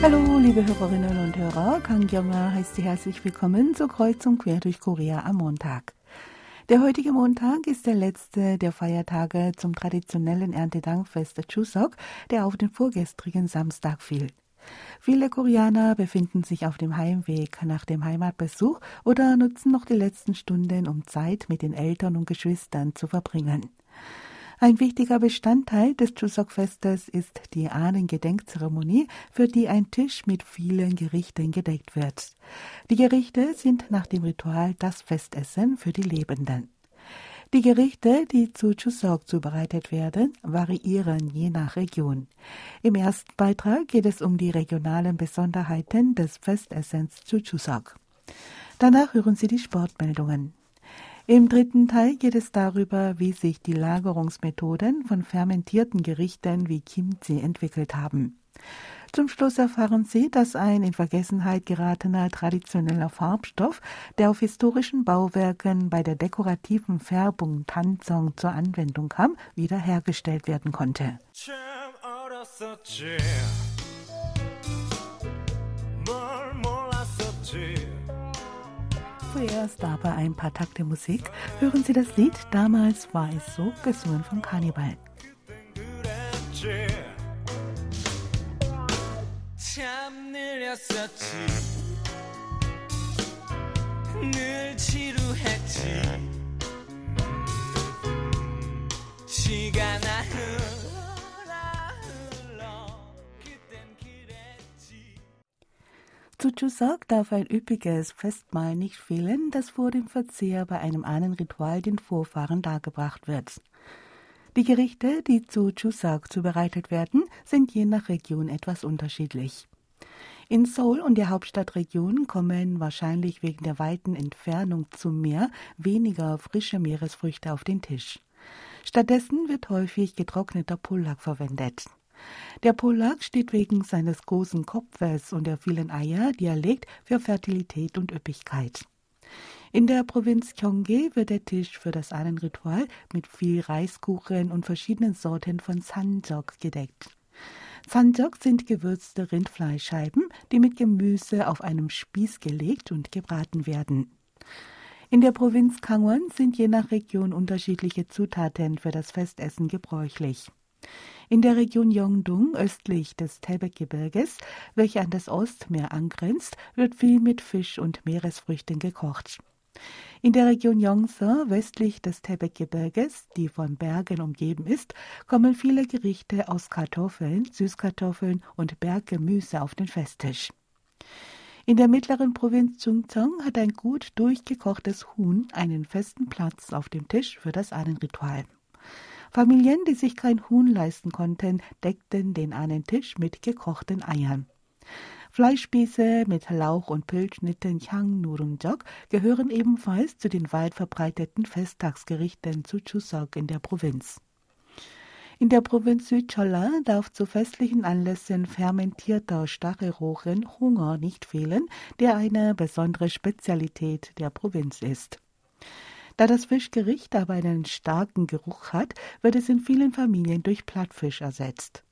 Hallo, liebe Hörerinnen und Hörer. Kang Kyung-ah heißt Sie herzlich willkommen zur Kreuzung quer durch Korea am Montag. Der heutige Montag ist der letzte der Feiertage zum traditionellen Erntedankfest Chuseok, der auf den vorgestrigen Samstag fiel. Viele Koreaner befinden sich auf dem Heimweg nach dem Heimatbesuch oder nutzen noch die letzten Stunden, um Zeit mit den Eltern und Geschwistern zu verbringen. Ein wichtiger Bestandteil des Chuseok-Festes ist die Ahnengedenkzeremonie, für die ein Tisch mit vielen Gerichten gedeckt wird. Die Gerichte sind nach dem Ritual das Festessen für die Lebenden. Die Gerichte, die zu Chuseok zubereitet werden, variieren je nach Region. Im ersten Beitrag geht es um die regionalen Besonderheiten des Festessens zu Chuseok. Danach hören Sie die Sportmeldungen. Im dritten Teil geht es darüber, wie sich die Lagerungsmethoden von fermentierten Gerichten wie Kimchi entwickelt haben. Zum Schluss erfahren Sie, dass ein in Vergessenheit geratener traditioneller Farbstoff, der auf historischen Bauwerken bei der dekorativen Färbung Tanzong zur Anwendung kam, wiederhergestellt werden konnte. Zuerst aber ein paar Takte Musik. Hören Sie das Lied Damals war es so, gesungen von Cannibal. 늘 지루했지 시간아 Zu Chuseok darf ein üppiges Festmahl nicht fehlen, das vor dem Verzehr bei einem Ahnenritual den Vorfahren dargebracht wird. Die Gerichte, die zu Chuseok zubereitet werden, sind je nach Region etwas unterschiedlich. In Seoul und der Hauptstadtregion kommen wahrscheinlich wegen der weiten Entfernung zum Meer weniger frische Meeresfrüchte auf den Tisch. Stattdessen wird häufig getrockneter Pullak verwendet. Der Polak steht wegen seines großen Kopfes und der vielen Eier, die er legt, für Fertilität und Üppigkeit. In der Provinz Gyeonggi wird der Tisch für das Ahnenritual mit viel Reiskuchen und verschiedenen Sorten von Sanjok gedeckt. Sanjok sind gewürzte Rindfleischscheiben, die mit Gemüse auf einem Spieß gelegt und gebraten werden. In der Provinz Kangwon sind je nach Region unterschiedliche Zutaten für das Festessen gebräuchlich. In der Region Yongdong östlich des Taebaek-Gebirges, welche an das Ostmeer angrenzt, wird viel mit Fisch und Meeresfrüchten gekocht. In der Region Yongsa, westlich des Taebaek-Gebirges, die von Bergen umgeben ist, kommen viele Gerichte aus Kartoffeln, Süßkartoffeln und Berggemüse auf den Festtisch. In der mittleren Provinz Chungcheong hat ein gut durchgekochtes Huhn einen festen Platz auf dem Tisch für das Ahnenritual. Familien, die sich kein Huhn leisten konnten, deckten den einen Tisch mit gekochten Eiern. Fleischspieße mit Lauch und Pilzschnitten Chang Nurungjok gehören ebenfalls zu den weit verbreiteten Festtagsgerichten zu Chuseok in der Provinz. In der Provinz Südcholla darf zu festlichen Anlässen fermentierter Stachelrochen Hunger nicht fehlen, der eine besondere Spezialität der Provinz ist. Da das Fischgericht aber einen starken Geruch hat, wird es in vielen Familien durch Plattfisch ersetzt.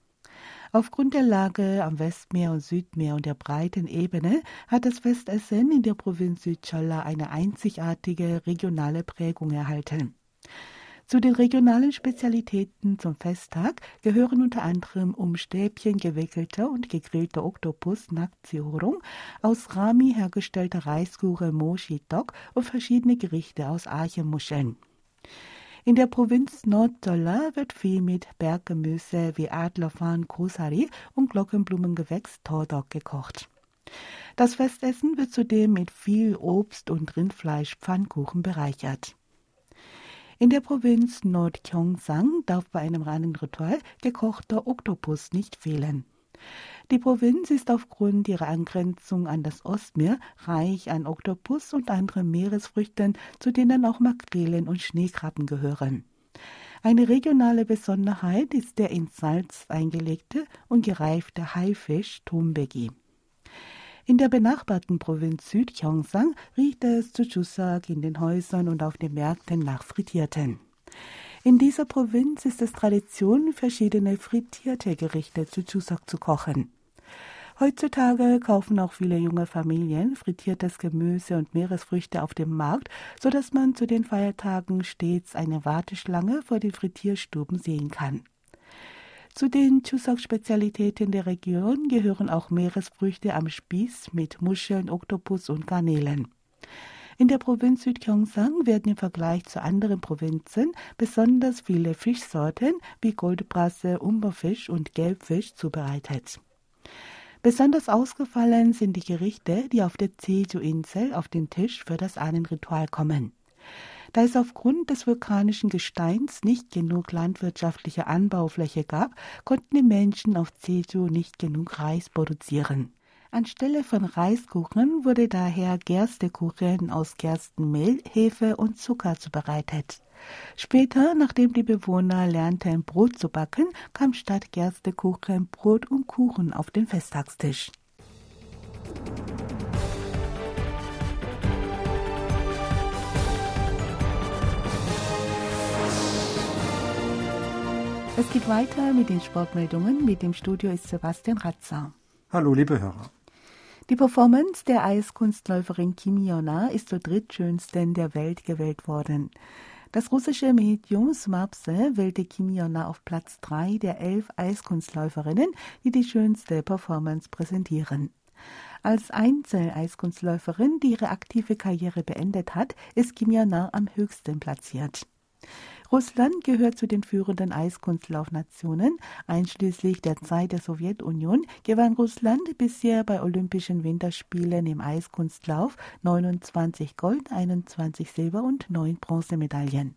Aufgrund der Lage am Westmeer und Südmeer und der breiten Ebene hat das Festessen in der Provinz Südcholla eine einzigartige regionale Prägung erhalten. Zu den regionalen Spezialitäten zum Festtag gehören unter anderem um Stäbchen gewickelter und gegrillter Oktopus Nakziorung, aus Rami hergestellter Reiskuchen Moshi Dok und verschiedene Gerichte aus Archemuscheln. In der Provinz Norddolla wird viel mit Berggemüse wie Adlerfarn Kosari und Glockenblumengewächs Tordok gekocht. Das Festessen wird zudem mit viel Obst und Rindfleisch Pfannkuchen bereichert. In der Provinz Nordgyeongsang darf bei einem reinen Ritual gekochter Oktopus nicht fehlen. Die Provinz ist aufgrund ihrer Angrenzung an das Ostmeer reich an Oktopus und anderen Meeresfrüchten, zu denen auch Makrelen und Schneekrabben gehören. Eine regionale Besonderheit ist der in Salz eingelegte und gereifte Haifisch Tombegi. In der benachbarten Provinz Südgyeongsang riecht es zu Chuseok in den Häusern und auf den Märkten nach Frittierten. In dieser Provinz ist es Tradition, verschiedene frittierte Gerichte zu Chuseok zu kochen. Heutzutage kaufen auch viele junge Familien frittiertes Gemüse und Meeresfrüchte auf dem Markt, so dass man zu den Feiertagen stets eine Warteschlange vor den Frittierstuben sehen kann. Zu den Chuseok-Spezialitäten der Region gehören auch Meeresfrüchte am Spieß mit Muscheln, Oktopus und Garnelen. In der Provinz Südgyeongsang werden im Vergleich zu anderen Provinzen besonders viele Fischsorten wie Goldbrasse, Umberfisch und Gelbfisch zubereitet. Besonders ausgefallen sind die Gerichte, die auf der Jeju-Insel auf den Tisch für das Ahnenritual kommen. Da es aufgrund des vulkanischen Gesteins nicht genug landwirtschaftliche Anbaufläche gab, konnten die Menschen auf Jeju nicht genug Reis produzieren. Anstelle von Reiskuchen wurde daher Gerstekuchen aus Gerstenmehl, Hefe und Zucker zubereitet. Später, nachdem die Bewohner lernten, Brot zu backen, kam statt Gerstekuchen Brot und Kuchen auf den Festtagstisch. Es geht weiter mit den Sportmeldungen. Mit dem Studio ist Sebastian Ratzer. Hallo, liebe Hörer. Die Performance der Eiskunstläuferin Kim Yona ist zur drittschönsten der Welt gewählt worden. Das russische Medium Smapse wählte Kim Yona auf Platz drei der elf Eiskunstläuferinnen, die die schönste Performance präsentieren. Als Einzel-Eiskunstläuferin, die ihre aktive Karriere beendet hat, ist Kim Yona am höchsten platziert. Russland gehört zu den führenden Eiskunstlaufnationen. Einschließlich der Zeit der Sowjetunion gewann Russland bisher bei Olympischen Winterspielen im Eiskunstlauf 29 Gold, 21 Silber und 9 Bronzemedaillen.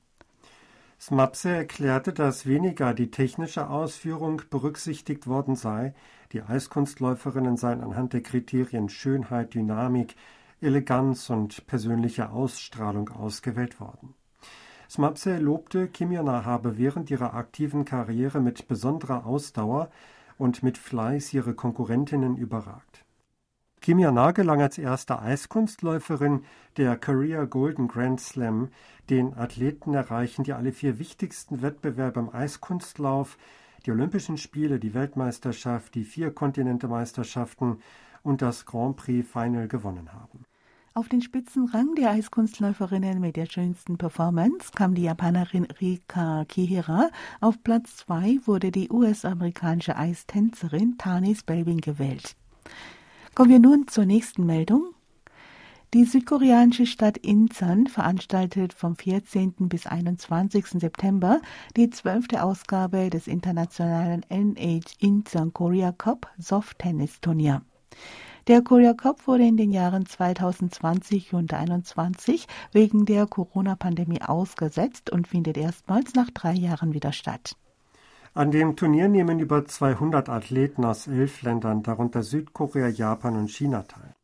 Smapse erklärte, dass weniger die technische Ausführung berücksichtigt worden sei. Die Eiskunstläuferinnen seien anhand der Kriterien Schönheit, Dynamik, Eleganz und persönliche Ausstrahlung ausgewählt worden. Smapse lobte, Kimjana habe während ihrer aktiven Karriere mit besonderer Ausdauer und mit Fleiß ihre Konkurrentinnen überragt. Kimjana gelang als erste Eiskunstläuferin der Career Golden Grand Slam. Den Athleten erreichen die alle vier wichtigsten Wettbewerbe im Eiskunstlauf, die Olympischen Spiele, die Weltmeisterschaft, die vier Kontinentemeisterschaften und das Grand Prix Final gewonnen haben. Auf den Spitzenrang der Eiskunstläuferinnen mit der schönsten Performance kam die Japanerin Rika Kihira. Auf Platz zwei wurde die US-amerikanische Eistänzerin Tani Spelvin gewählt. Kommen wir nun zur nächsten Meldung. Die südkoreanische Stadt Incheon veranstaltet vom 14. bis 21. September die zwölfte Ausgabe des internationalen NH Incheon Korea Cup Soft Tennis Turnier. Der Korea Cup wurde in den Jahren 2020 und 2021 wegen der Corona-Pandemie ausgesetzt und findet erstmals nach drei Jahren wieder statt. An dem Turnier nehmen über 200 Athleten aus elf Ländern, darunter Südkorea, Japan und China teil.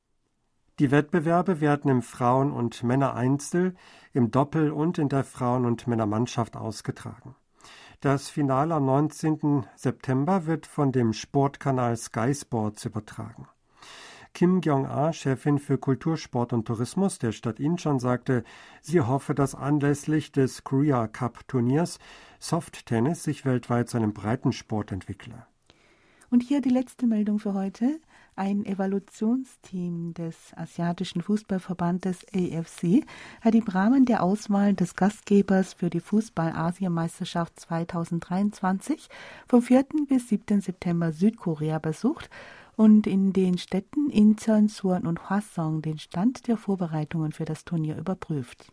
Die Wettbewerbe werden im Frauen- und Männereinzel, im Doppel und in der Frauen- und Männermannschaft ausgetragen. Das Finale am 19. September wird von dem Sportkanal Sky Sports übertragen. Kim Kyung-ah, Chefin für Kultur, Sport und Tourismus der Stadt Incheon, sagte, sie hoffe, dass anlässlich des Korea Cup Turniers Soft Tennis sich weltweit zu einem Breitensport entwickle. Und hier die letzte Meldung für heute. Ein Evaluationsteam des Asiatischen Fußballverbandes AFC hat im Rahmen der Auswahl des Gastgebers für die Fußball-Asienmeisterschaft 2023 vom 4. bis 7. September Südkorea besucht und in den Städten Incheon, Suwon und Hwasong den Stand der Vorbereitungen für das Turnier überprüft.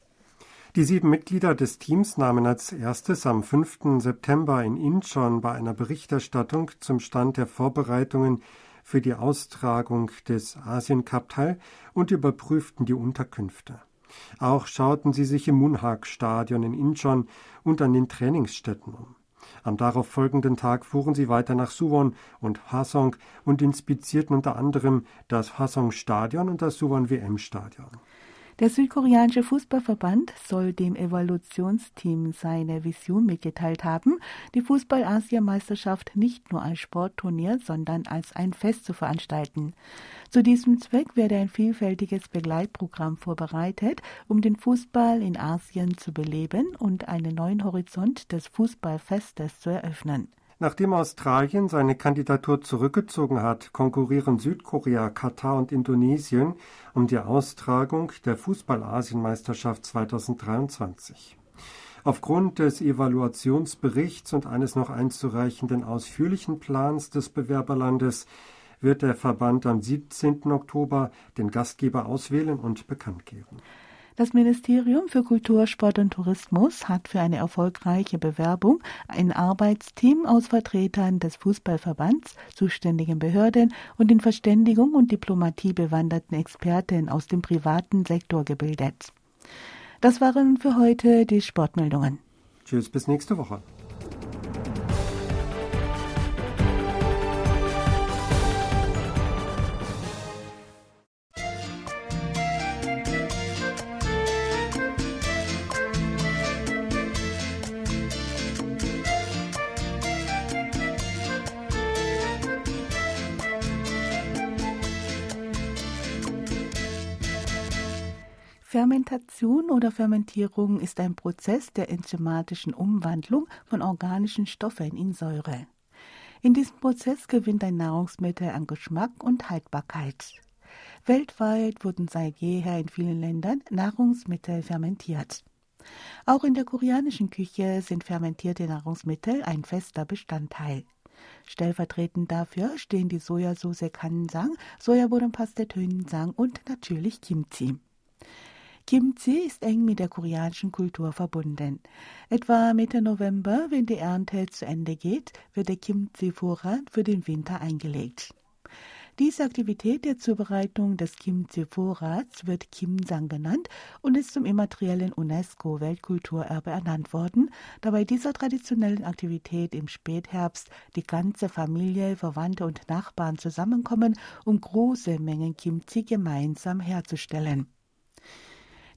Die sieben Mitglieder des Teams nahmen als erstes am 5. September in Incheon bei einer Berichterstattung zum Stand der Vorbereitungen für die Austragung des Asien Cup teil und überprüften die Unterkünfte. Auch schauten sie sich im Munhak Stadion in Incheon und an den Trainingsstätten um. Am darauffolgenden Tag fuhren sie weiter nach Suwon und Hwasong und inspizierten unter anderem das Hwasong-Stadion und das Suwon-WM-Stadion. Der südkoreanische Fußballverband soll dem Evaluationsteam seine Vision mitgeteilt haben, die Fußball-Asiameisterschaft nicht nur als Sportturnier, sondern als ein Fest zu veranstalten. Zu diesem Zweck werde ein vielfältiges Begleitprogramm vorbereitet, um den Fußball in Asien zu beleben und einen neuen Horizont des Fußballfestes zu eröffnen. Nachdem Australien seine Kandidatur zurückgezogen hat, konkurrieren Südkorea, Katar und Indonesien um die Austragung der Fußball-Asienmeisterschaft 2023. Aufgrund des Evaluationsberichts und eines noch einzureichenden ausführlichen Plans des Bewerberlandes wird der Verband am 17. Oktober den Gastgeber auswählen und bekannt geben. Das Ministerium für Kultur, Sport und Tourismus hat für eine erfolgreiche Bewerbung ein Arbeitsteam aus Vertretern des Fußballverbands, zuständigen Behörden und in Verständigung und Diplomatie bewanderten Experten aus dem privaten Sektor gebildet. Das waren für heute die Sportmeldungen. Tschüss, bis nächste Woche. Fermentation oder Fermentierung ist ein Prozess der enzymatischen Umwandlung von organischen Stoffen in Säure. In diesem Prozess gewinnt ein Nahrungsmittel an Geschmack und Haltbarkeit. Weltweit wurden seit jeher in vielen Ländern Nahrungsmittel fermentiert. Auch in der koreanischen Küche sind fermentierte Nahrungsmittel ein fester Bestandteil. Stellvertretend dafür stehen die Sojasauce Kansang, Sojabohnenpaste Tönsang und natürlich Kimchi. Kimchi ist eng mit der koreanischen Kultur verbunden. Etwa Mitte November, wenn die Ernte zu Ende geht, wird der Kimchi-Vorrat für den Winter eingelegt. Diese Aktivität der Zubereitung des Kimchi-Vorrats wird Kimsang genannt und ist zum immateriellen UNESCO-Weltkulturerbe ernannt worden, da bei dieser traditionellen Aktivität im Spätherbst die ganze Familie, Verwandte und Nachbarn zusammenkommen, um große Mengen Kimchi gemeinsam herzustellen.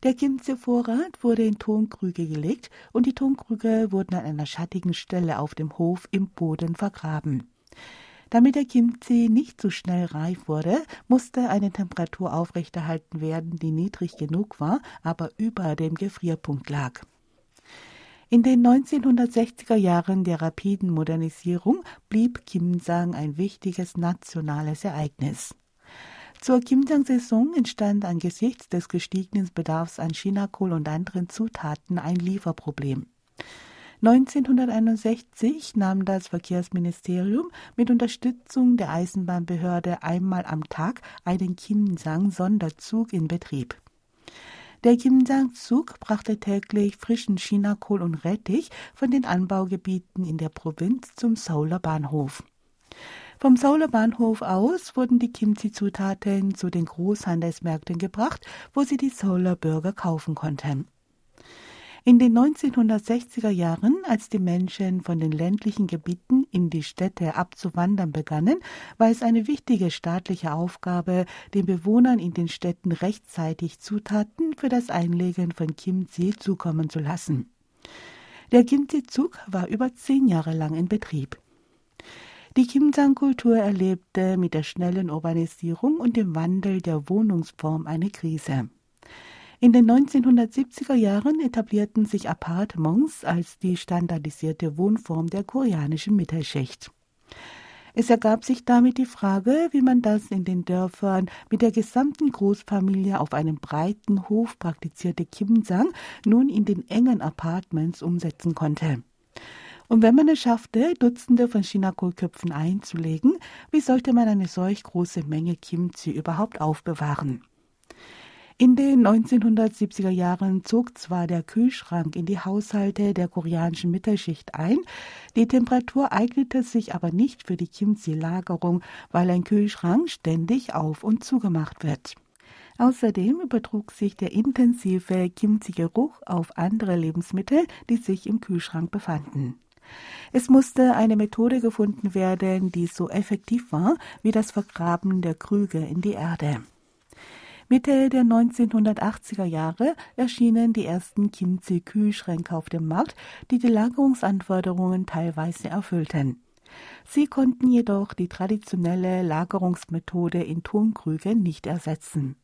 Der Kimchi-Vorrat wurde in Tonkrüge gelegt und die Tonkrüge wurden an einer schattigen Stelle auf dem Hof im Boden vergraben. Damit der Kimchi nicht zu schnell reif wurde, musste eine Temperatur aufrechterhalten werden, die niedrig genug war, aber über dem Gefrierpunkt lag. In den 1960er Jahren der rapiden Modernisierung blieb Kimsang ein wichtiges nationales Ereignis. Zur Kimjang-Saison entstand angesichts des gestiegenen Bedarfs an Chinakohl und anderen Zutaten ein Lieferproblem. 1961 nahm das Verkehrsministerium mit Unterstützung der Eisenbahnbehörde einmal am Tag einen Kimsang-Sonderzug in Betrieb. Der Kimsang-Zug brachte täglich frischen Chinakohl und Rettich von den Anbaugebieten in der Provinz zum Seouler Bahnhof. Vom Sauler Bahnhof aus wurden die Kimchi-Zutaten zu den Großhandelsmärkten gebracht, wo sie die Sauler Bürger kaufen konnten. In den 1960er Jahren, als die Menschen von den ländlichen Gebieten in die Städte abzuwandern begannen, war es eine wichtige staatliche Aufgabe, den Bewohnern in den Städten rechtzeitig Zutaten für das Einlegen von Kimchi zukommen zu lassen. Der Kimchi-Zug war über zehn Jahre lang in Betrieb. Die Kimsang-Kultur erlebte mit der schnellen Urbanisierung und dem Wandel der Wohnungsform eine Krise. In den 1970er Jahren etablierten sich Appartements als die standardisierte Wohnform der koreanischen Mittelschicht. Es ergab sich damit die Frage, wie man das in den Dörfern mit der gesamten Großfamilie auf einem breiten Hof praktizierte Kimsang nun in den engen Apartments umsetzen konnte. Und wenn man es schaffte, Dutzende von Chinakohlköpfen einzulegen, wie sollte man eine solch große Menge Kimchi überhaupt aufbewahren? In den 1970er Jahren zog zwar der Kühlschrank in die Haushalte der koreanischen Mittelschicht ein, die Temperatur eignete sich aber nicht für die Kimchi-Lagerung, weil ein Kühlschrank ständig auf und zugemacht wird. Außerdem übertrug sich der intensive Kimchi-Geruch auf andere Lebensmittel, die sich im Kühlschrank befanden. Es musste eine Methode gefunden werden, die so effektiv war wie das Vergraben der Krüge in die Erde. Mitte der 1980er Jahre erschienen die ersten Kimchi-Kühlschränke auf dem Markt, die die Lagerungsanforderungen teilweise erfüllten. Sie konnten jedoch die traditionelle Lagerungsmethode in Tonkrügen nicht ersetzen.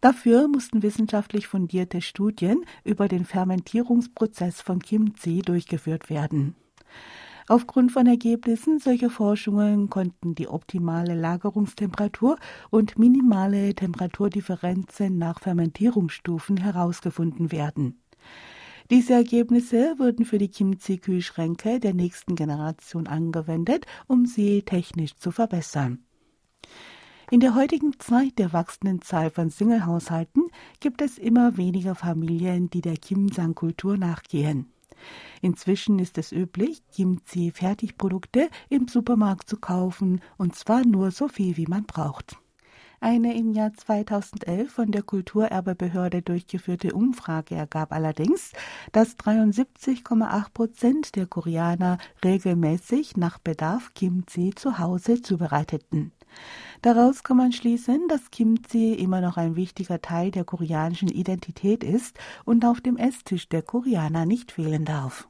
Dafür mussten wissenschaftlich fundierte Studien über den Fermentierungsprozess von Kimchi durchgeführt werden. Aufgrund von Ergebnissen solcher Forschungen konnten die optimale Lagerungstemperatur und minimale Temperaturdifferenzen nach Fermentierungsstufen herausgefunden werden. Diese Ergebnisse wurden für die Kimchi-Kühlschränke der nächsten Generation angewendet, um sie technisch zu verbessern. In der heutigen Zeit der wachsenden Zahl von Singlehaushalten gibt es immer weniger Familien, die der Kimsang-Kultur nachgehen. Inzwischen ist es üblich, Kimchi-Fertigprodukte im Supermarkt zu kaufen, und zwar nur so viel, wie man braucht. Eine im Jahr 2011 von der Kulturerbebehörde durchgeführte Umfrage ergab allerdings, dass 73,8 Prozent der Koreaner regelmäßig nach Bedarf Kimchi zu Hause zubereiteten. Daraus kann man schließen, dass Kimchi immer noch ein wichtiger Teil der koreanischen Identität ist und auf dem Esstisch der Koreaner nicht fehlen darf.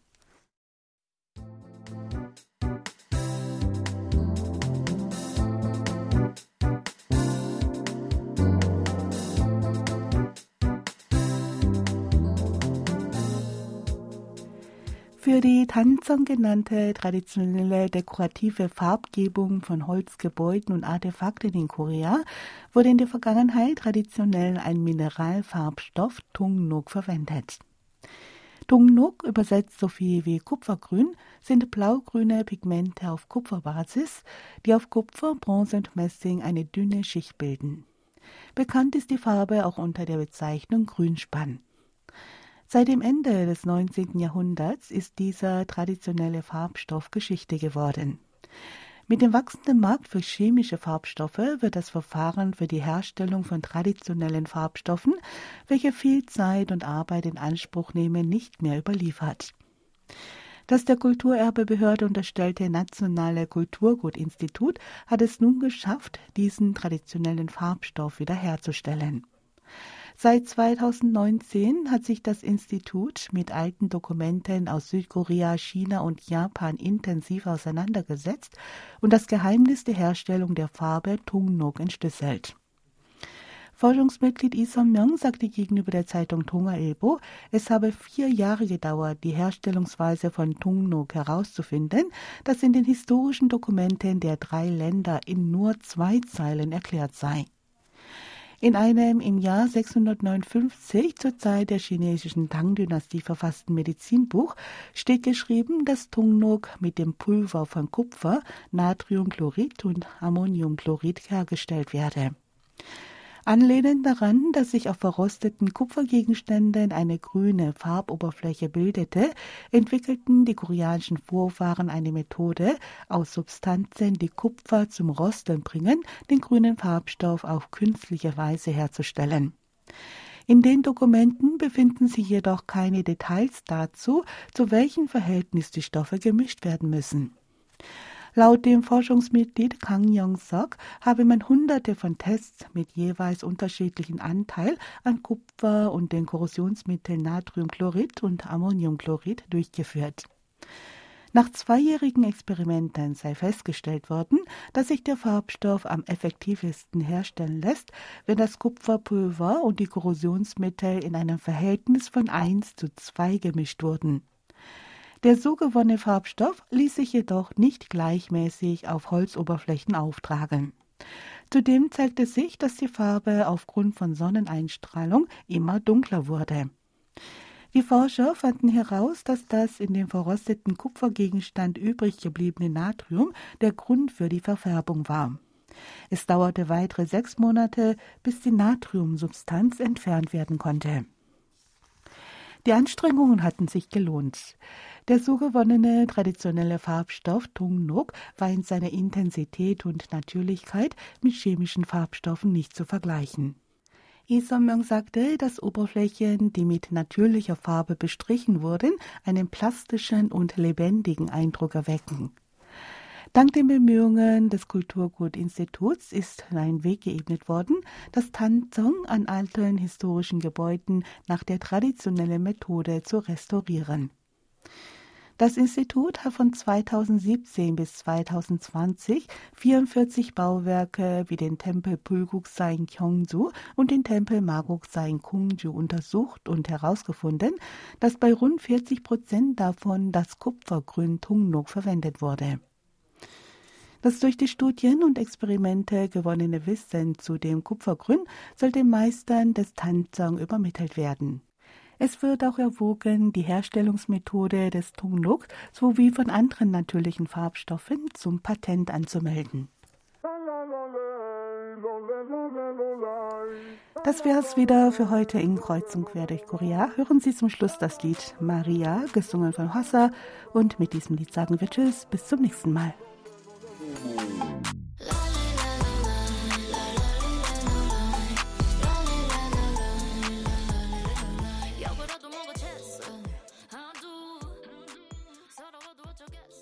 Für die Tanzong genannte traditionelle dekorative Farbgebung von Holzgebäuden und Artefakten in Korea wurde in der Vergangenheit traditionell ein Mineralfarbstoff Tungnuk verwendet. Tungnuk, übersetzt so viel wie Kupfergrün, sind blaugrüne Pigmente auf Kupferbasis, die auf Kupfer, Bronze und Messing eine dünne Schicht bilden. Bekannt ist die Farbe auch unter der Bezeichnung Grünspann. Seit dem Ende des 19. Jahrhunderts ist dieser traditionelle Farbstoff Geschichte geworden. Mit dem wachsenden Markt für chemische Farbstoffe wird das Verfahren für die Herstellung von traditionellen Farbstoffen, welche viel Zeit und Arbeit in Anspruch nehmen, nicht mehr überliefert. Das der Kulturerbebehörde unterstellte Nationale Kulturgutinstitut hat es nun geschafft, diesen traditionellen Farbstoff wiederherzustellen. Seit 2019 hat sich das Institut mit alten Dokumenten aus Südkorea, China und Japan intensiv auseinandergesetzt und das Geheimnis der Herstellung der Farbe Tungnok entschlüsselt. Forschungsmitglied Lee Song-myung sagte gegenüber der Zeitung Tonga Ilbo, es habe vier Jahre gedauert, die Herstellungsweise von Tungnok herauszufinden, das in den historischen Dokumenten der drei Länder in nur zwei Zeilen erklärt sei. In einem im Jahr 659 zur Zeit der chinesischen Tang-Dynastie verfassten Medizinbuch steht geschrieben, dass Tungnok mit dem Pulver von Kupfer, Natriumchlorid und Ammoniumchlorid hergestellt werde. Anlehnend daran, dass sich auf verrosteten Kupfergegenständen eine grüne Farboberfläche bildete, entwickelten die koreanischen Vorfahren eine Methode, aus Substanzen, die Kupfer zum Rosten bringen, den grünen Farbstoff auf künstliche Weise herzustellen. In den Dokumenten befinden sich jedoch keine Details dazu, zu welchem Verhältnis die Stoffe gemischt werden müssen. Laut dem Forschungsmitglied Kang Yong-sok habe man hunderte von Tests mit jeweils unterschiedlichen Anteil an Kupfer und den Korrosionsmitteln Natriumchlorid und Ammoniumchlorid durchgeführt. Nach zweijährigen Experimenten sei festgestellt worden, dass sich der Farbstoff am effektivsten herstellen lässt, wenn das Kupferpulver und die Korrosionsmittel in einem Verhältnis von 1 zu 2 gemischt wurden. Der so gewonnene Farbstoff ließ sich jedoch nicht gleichmäßig auf Holzoberflächen auftragen. Zudem zeigte sich, dass die Farbe aufgrund von Sonneneinstrahlung immer dunkler wurde. Die Forscher fanden heraus, dass das in dem verrosteten Kupfergegenstand übrig gebliebene Natrium der Grund für die Verfärbung war. Es dauerte weitere sechs Monate, bis die Natriumsubstanz entfernt werden konnte. Die Anstrengungen hatten sich gelohnt. Der so gewonnene traditionelle Farbstoff Tungnuk war in seiner Intensität und Natürlichkeit mit chemischen Farbstoffen nicht zu vergleichen. Isamyong sagte, dass Oberflächen, die mit natürlicher Farbe bestrichen wurden, einen plastischen und lebendigen Eindruck erwecken. Dank den Bemühungen des Kulturgutinstituts ist ein Weg geebnet worden, das Tanzong an alten historischen Gebäuden nach der traditionellen Methode zu restaurieren. Das Institut hat von 2017 bis 2020 44 Bauwerke wie den Tempel Pulguksain Gyeongju und den Tempel Maguksain Kungju untersucht und herausgefunden, dass bei rund 40 Prozent davon das Kupfergrün Tungnok verwendet wurde. Das durch die Studien und Experimente gewonnene Wissen zu dem Kupfergrün soll den Meistern des Tanzang übermittelt werden. Es wird auch erwogen, die Herstellungsmethode des Tungnuk sowie von anderen natürlichen Farbstoffen zum Patent anzumelden. Das wäre es wieder für heute in Kreuzung quer durch Korea. Hören Sie zum Schluss das Lied Maria, gesungen von Hossa. Und mit diesem Lied sagen wir Tschüss, bis zum nächsten Mal. Thank you.